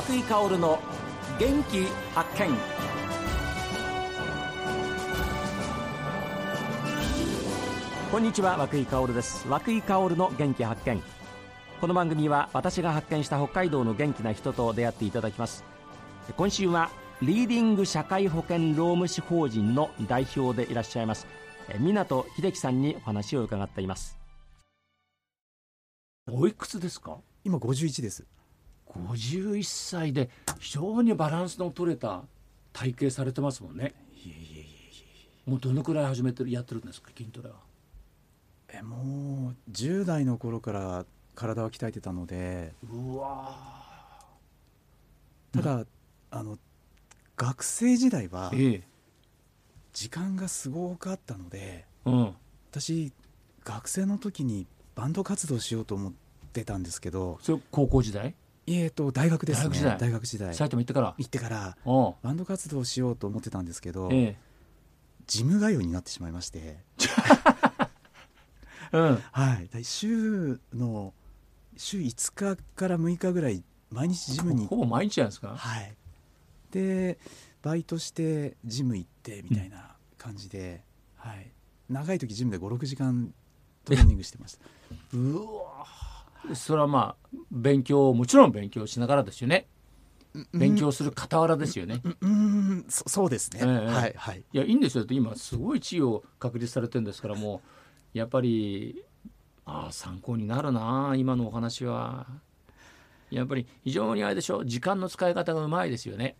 松井香の元気発見。こんにちは和井香です。和井香の元気発見。この番組は私が発見した北海道の元気な人と出会っていただきます。今週はリーディング社会保険労務士法人の代表でいらっしゃいます湊秀樹さんにお話を伺っています。おいくつですか？今51です51歳で非常にバランスの取れた体型されてますもんね。いえいえいえもうどのくらい始めてるやってるんですか筋トレは？えもう10代の頃から体は鍛えてたので。うわただ、うん、あの学生時代は時間がすごくあったので、うん、私学生の時にバンド活動しようと思ってたんですけどそれ高校時代？えーと大学ですね。大学時代。埼玉行ってから？行ってからバンド活動しようと思ってたんですけど、ええ、ジム通いになってしまいまして。うん、はい。週の週5日から6日ぐらい毎日ジムにほぼ毎日じゃないですか？はい。でバイトしてジム行ってみたいな感じで、うん、はい、長い時ジムで56時間トレーニングしてました。うわそれはまあ勉強もちろん勉強しながらですよね勉強する傍らですよね。うん、うんそそうですね、えー、はいはい。いやいいんですよ今すごい地位を確立されてるんですからもうやっぱりああ参考になるな今のお話は。やっぱり非常にあれでしょ時間の使い方がうまいですよね。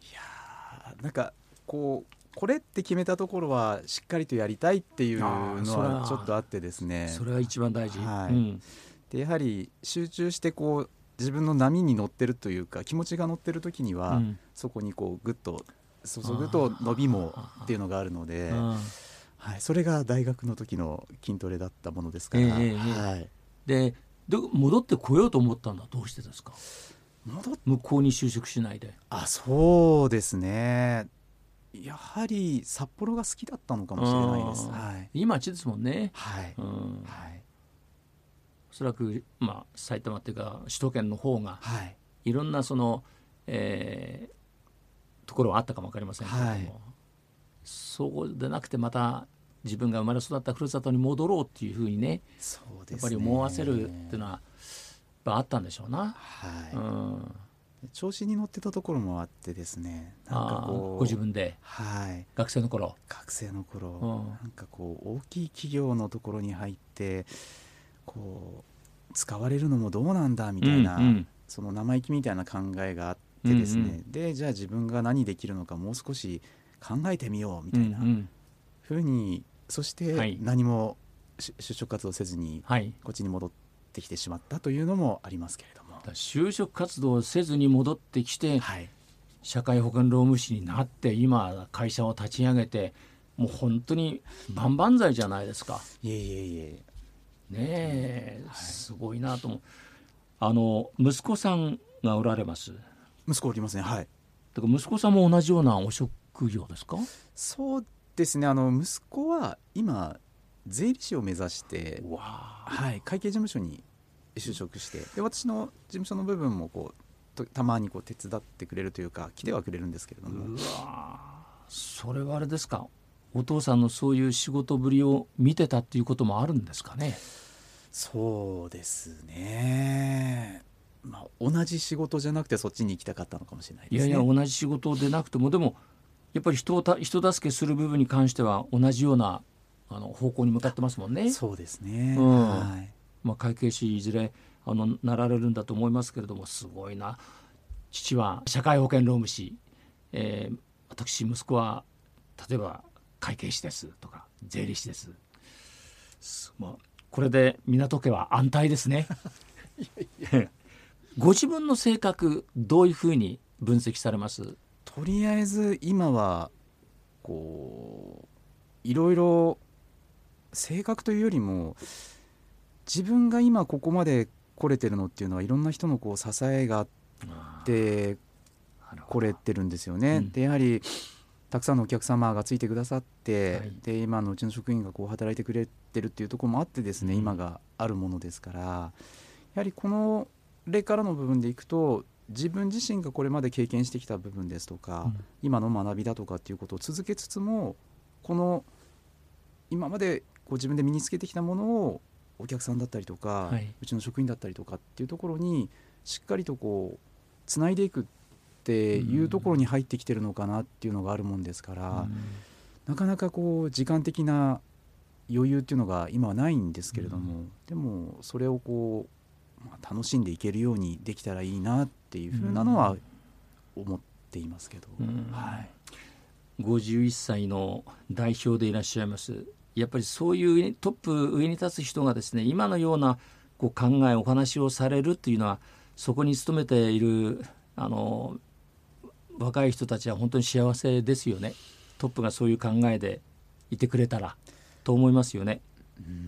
いやーなんかこうこれって決めたところはしっかりとやりたいっていうのはちょっとあってですね。それは一番大事、はい、うん、でやはり集中してこう自分の波に乗ってるというか気持ちが乗ってる時には、うん、そこにこうグッと注ぐと伸びもっていうのがあるので、はい、それが大学の時の筋トレだったものですから、えー、はい、で戻ってこようと思ったのはどうしてですか？向こうに就職しないで。あそうですねやはり札幌が好きだったのかもしれないです。はい、いい街ですもんね。はい。うん、はい。おそらくまあ埼玉っていうか首都圏の方が、はい、いろんなその、えー、ところはあったかもわかりませんけれども、はい、そうでなくてまた自分が生まれ育ったふるさとに戻ろうっていうふうにね、そうですねやっぱり思わせるっていうのはあったんでしょうな。はい。うん。調子に乗ってたところもあってですねなんかこうご自分で、はい、学生の頃？学生の頃、うん、なんかこう大きい企業のところに入ってこう使われるのもどうなんだみたいな、うんうん、その生意気みたいな考えがあってですね、うんうん、でじゃあ自分が何できるのかもう少し考えてみようみたいなふうにそして何も就職活動せずにこっちに戻ってきてしまったというのもありますけれど就職活動せずに戻ってきて、はい、社会保険労務士になって今会社を立ち上げてもう本当に万々歳じゃないですか。いえいえいえ。ねえ、はい、すごいなと思う。あの息子さんがおられます？息子おりますね。はい。だから息子さんも同じようなお職業ですか？そうですね。あの息子は今税理士を目指して、はい、会計事務所に就職してで私の事務所の部分もこうたまにこう手伝ってくれるというか来てはくれるんですけれども。それはあれですか。お父さんのそういう仕事ぶりを見てたっていうこともあるんですかね。そうですね。まあ同じ仕事じゃなくてそっちに行きたかったのかもしれないですね。いやいや同じ仕事でなくてもでもやっぱり人をた人助けする部分に関しては同じようなあの方向に向かってますもんね。そうですね、うん、はいまあ、会計士いずれあのなられるんだと思いますけれどもすごいな。父は社会保険労務士、えー、私息子は例えば会計士ですとか税理士です。まあ、これで港家は安泰ですね。ご自分の性格どういうふうに分析されます？とりあえず今はこういろいろ性格というよりも自分が今ここまで来れてるのっていうのはいろんな人のこう支えがあって来れてるんですよね。うん、でやはりたくさんのお客様がついてくださって、はい、で今のうちの職員がこう働いてくれてるっていうところもあってですね、うん、今があるものですから。やはりこの例からの部分でいくと自分自身がこれまで経験してきた部分ですとか、うん、今の学びだとかっていうことを続けつつもこの今までこう自分で身につけてきたものをお客さんだったりとか、はい、うちの職員だったりとかっていうところにしっかりとこうつないでいくっていうところに入ってきてるのかなっていうのがあるもんですから、うん、なかなかこう時間的な余裕っていうのが今はないんですけれども、うん、でもそれをこう、まあ、楽しんでいけるようにできたらいいなっていうふうなのは思っていますけど、うん、はい、51歳の代表でいらっしゃいますやっぱりそういうトップ上に立つ人がですね今のようなこう考えお話をされるっていうのはそこに勤めているあの若い人たちは本当に幸せですよね。トップがそういう考えでいてくれたらと思いますよね。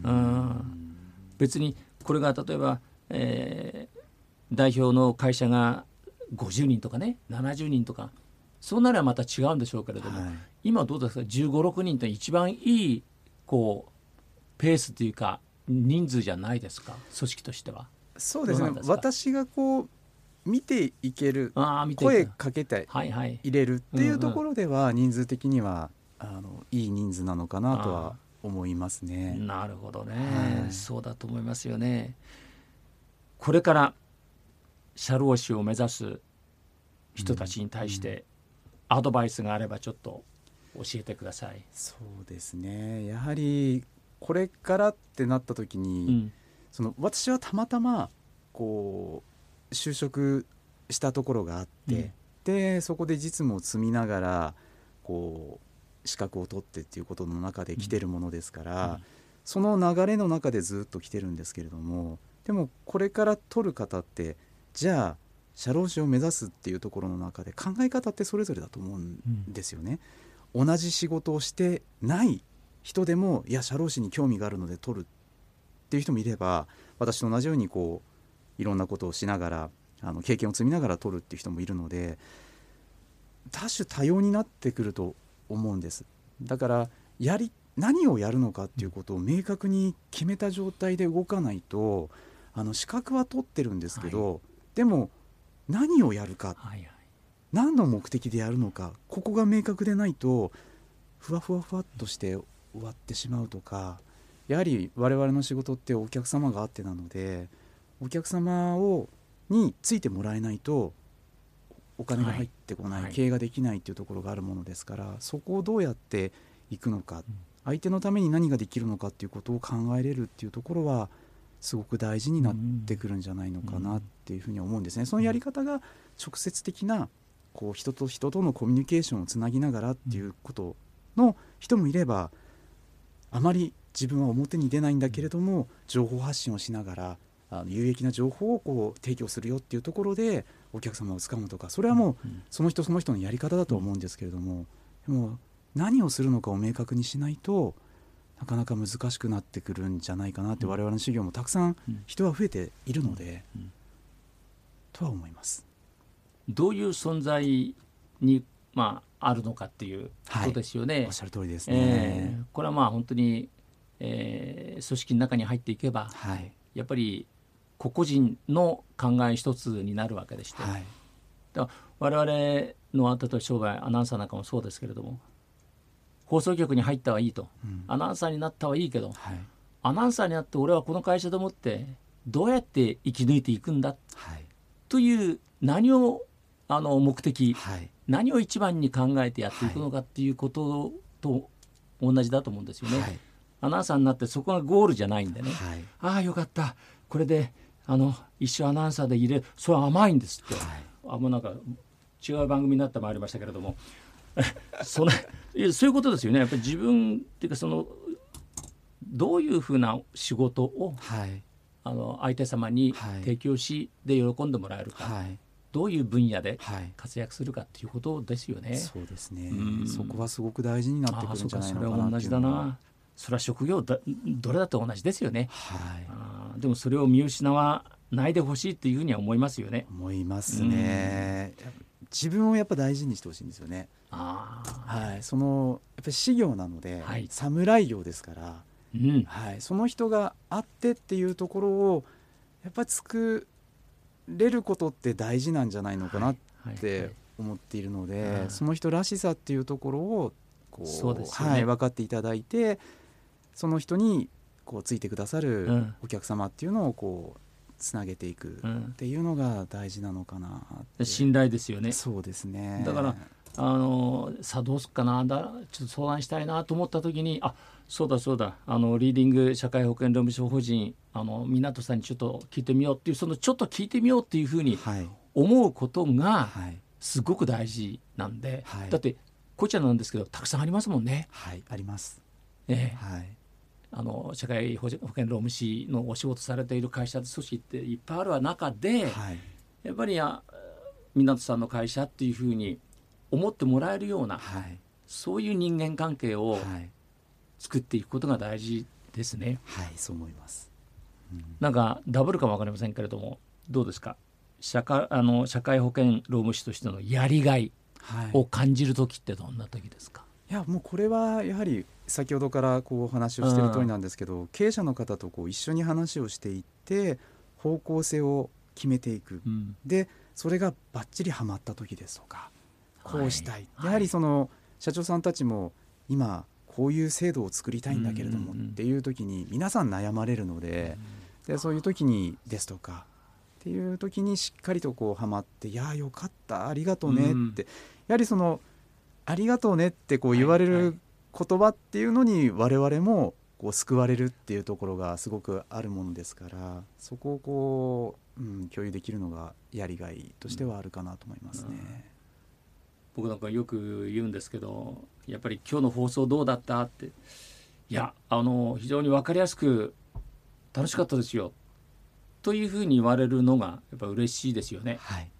うん。別にこれが例えば、えー、代表の会社が50人とかね70人とかそうならまた違うんでしょうけれども、はい、今どうですか？1 5 6人って一番いいこうペースというか人数じゃないですか？組織としては。そうですね。私がこう見ていける声かけて入れるっていうところでは人数的にはあのいい人数なのかなとは思いますね。なるほどね、はい、そうだと思いますよね。これから社労士を目指す人たちに対してアドバイスがあればちょっと教えてください。そうですね。やはりこれからってなった時に、うん、その私はたまたまこう就職したところがあって、うん、でそこで実務を積みながらこう資格を取ってっていうことの中で来てるものですから、うん、その流れの中でずっと来てるんですけれどもでもこれから取る方ってじゃあ社労士を目指すっていうところの中で考え方ってそれぞれだと思うんですよね。うん、同じ仕事をしてない人でもいや社労士に興味があるので取るっていう人もいれば私と同じようにこういろんなことをしながらあの経験を積みながら取るっていう人もいるので多種多様になってくると思うんです。だからやり何をやるのかっていうことを明確に決めた状態で動かないとあの資格は取ってるんですけど、はい、でも何をやるか、何の目的でやるのかここが明確でないとふわふわふわっとして終わってしまうとかやはり我々の仕事ってお客様があってなのでお客様をについてもらえないとお金が入ってこない、はい、経営ができないっていうところがあるものですからそこをどうやっていくのか、うん、相手のために何ができるのかっていうことを考えれるっていうところはすごく大事になってくるんじゃないのかなっていうふうに思うんですね。そのやり方が直接的なこう人と人とのコミュニケーションをつなぎながらっていうことの人もいればあまり自分は表に出ないんだけれども情報発信をしながらあの有益な情報をこう提供するよっていうところでお客様をつかむとかそれはもうその人その人のやり方だと思うんですけれどもでも何をするのかを明確にしないとなかなか難しくなってくるんじゃないかなって我々の修行もたくさん人は増えているので、とは思います。どういう存在に、まあ、あるのかっていうことですよね。はい、おっしゃる通りですね、えー、これはまあ本当に、えー、組織の中に入っていけば、はい、やっぱり個々人の考え一つになるわけでして、はい、だ我々の例えば商売アナウンサーなんかもそうですけれども放送局に入ったはいいと、うん、アナウンサーになったはいいけど、はい、アナウンサーになって俺はこの会社でもってどうやって生き抜いていくんだ、はい、という何をあの目的、はい、何を一番に考えてやっていくのかっていうことと同じだと思うんですよね。アナウンサーになってそこがゴールじゃないんでね、ああよかった。これであの一生アナウンサーで入れそれは甘いんですって、はい、あもうなんか違う番組になってまいりましたけれども。それそういうことですよね。やっぱり自分っていうかそのどういうふうな仕事を、はい、あの相手様に提供し、で喜んでもらえるか、はい、どういう分野で活躍するかっていうことですよね。そうですね。そこはすごく大事になってくるんじゃないのかなそれは同じだな。それは職業だどれだって同じですよね。はい。あでもそれを見失わないでほしいというふうには思いますよね。思いますね。自分をやっぱ大事にしてほしいんですよね。あはい。そのやっぱり事業なので、はい、侍業ですから、うん、はい。その人があってっていうところをやっぱり作れることって大事なんじゃないのかなって思っているので、その人らしさっていうところをこうね、はい、分かっていただいてその人にこうついてくださるお客様っていうのをこうつなげていくっていうのが大事なのかな、うん、信頼ですよね。そうですね。だからあのさあどうすっかなだちょっと相談したいなと思った時にあそうだそうだあのリーディング社会保険労務士法人あの港さんにちょっと聞いてみようっていうそのちょっと聞いてみようっていうふうに思うことがすごく大事なんで、はい、だってこちらなんですけどたくさんありますもんね。はいあります。ええ、はい。あの社会保険労務士のお仕事されている会社組織っていっぱいある中で、はい、やっぱりや湊さんの会社っていうふうに思ってもらえるような、はい、そういう人間関係を作っていくことが大事ですね。はい、そう思います、うん、なんかダブルかも分かりませんけれどもどうですか？社会あの社会保険労務士としてのやりがいを感じる時ってどんな時ですか、いやもうこれはやはり先ほどからこうお話をしている通りなんですけど、うん、経営者の方とこう一緒に話をしていって方向性を決めていく、うん、でそれがばっちりはまった時ですとかこうしたい、はい、やはりその社長さんたちも今こういう制度を作りたいんだけれどもっていう時に皆さん悩まれるのででそういう時にですとかっていう時にしっかりとこうはまって「いやよかったありがとうね」ってやはりその「ありがとうねってこう言われる言葉っていうのに我々もこう救われるっていうところがすごくあるものですからそこをこう、うん、共有できるのがやりがいとしてはあるかなと思いますね。うん、僕なんかよく言うんですけどやっぱり今日の放送どうだったって。いやあの非常に分かりやすく楽しかったですよ。というふうに言われるのがやっぱ嬉しいですよね。はい。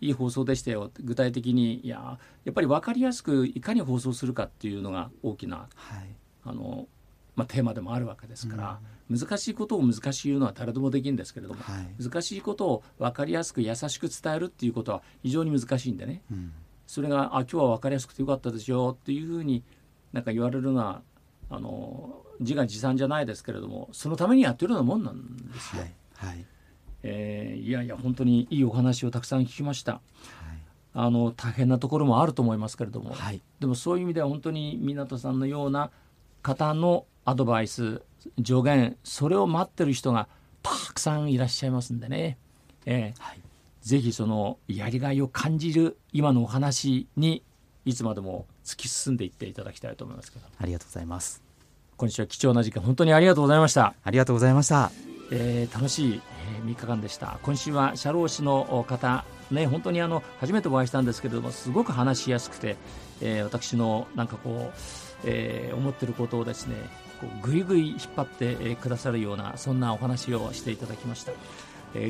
いい放送でしたよ。具体的にいややっぱり分かりやすくいかに放送するかっていうのが大きな、はい、あのまあ、テーマでもあるわけですから、うん、難しいことを難しい言うのは誰でもできるんですけれども、はい、難しいことを分かりやすく優しく伝えるっていうことは非常に難しいんでね、うん、それが「あ今日は分かりやすくてよかったですよ」っていうふうになんか言われるのはあの自画自賛じゃないですけれどもそのためにやってるようなもんなんですよ。はい、はい。えー、いやいや本当にいいお話をたくさん聞きました。はい、あの大変なところもあると思いますけれども、はい、でもそういう意味では本当に湊さんのような方のアドバイス助言それを待ってる人がたくさんいらっしゃいますんでね、えーはい、ぜひそのやりがいを感じる今のお話にいつまでも突き進んでいっていただきたいと思いますけど。ありがとうございます。今週は貴重な時間本当にありがとうございました。ありがとうございました。えー、楽しい、えー、3日間でした。今週は社労士の方。ね本当にあの初めてお会いしたんですけれどもすごく話しやすくて、えー、私のなんかこう、えー、思ってることをですねこうぐいぐい引っ張って、えくださるようなそんなお話をしていただきました、えー、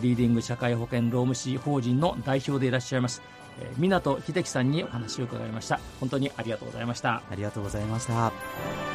リーディング社会保険労務士法人の代表でいらっしゃいますえ、港秀樹さんにお話を伺いました。本当にありがとうございました。ありがとうございました。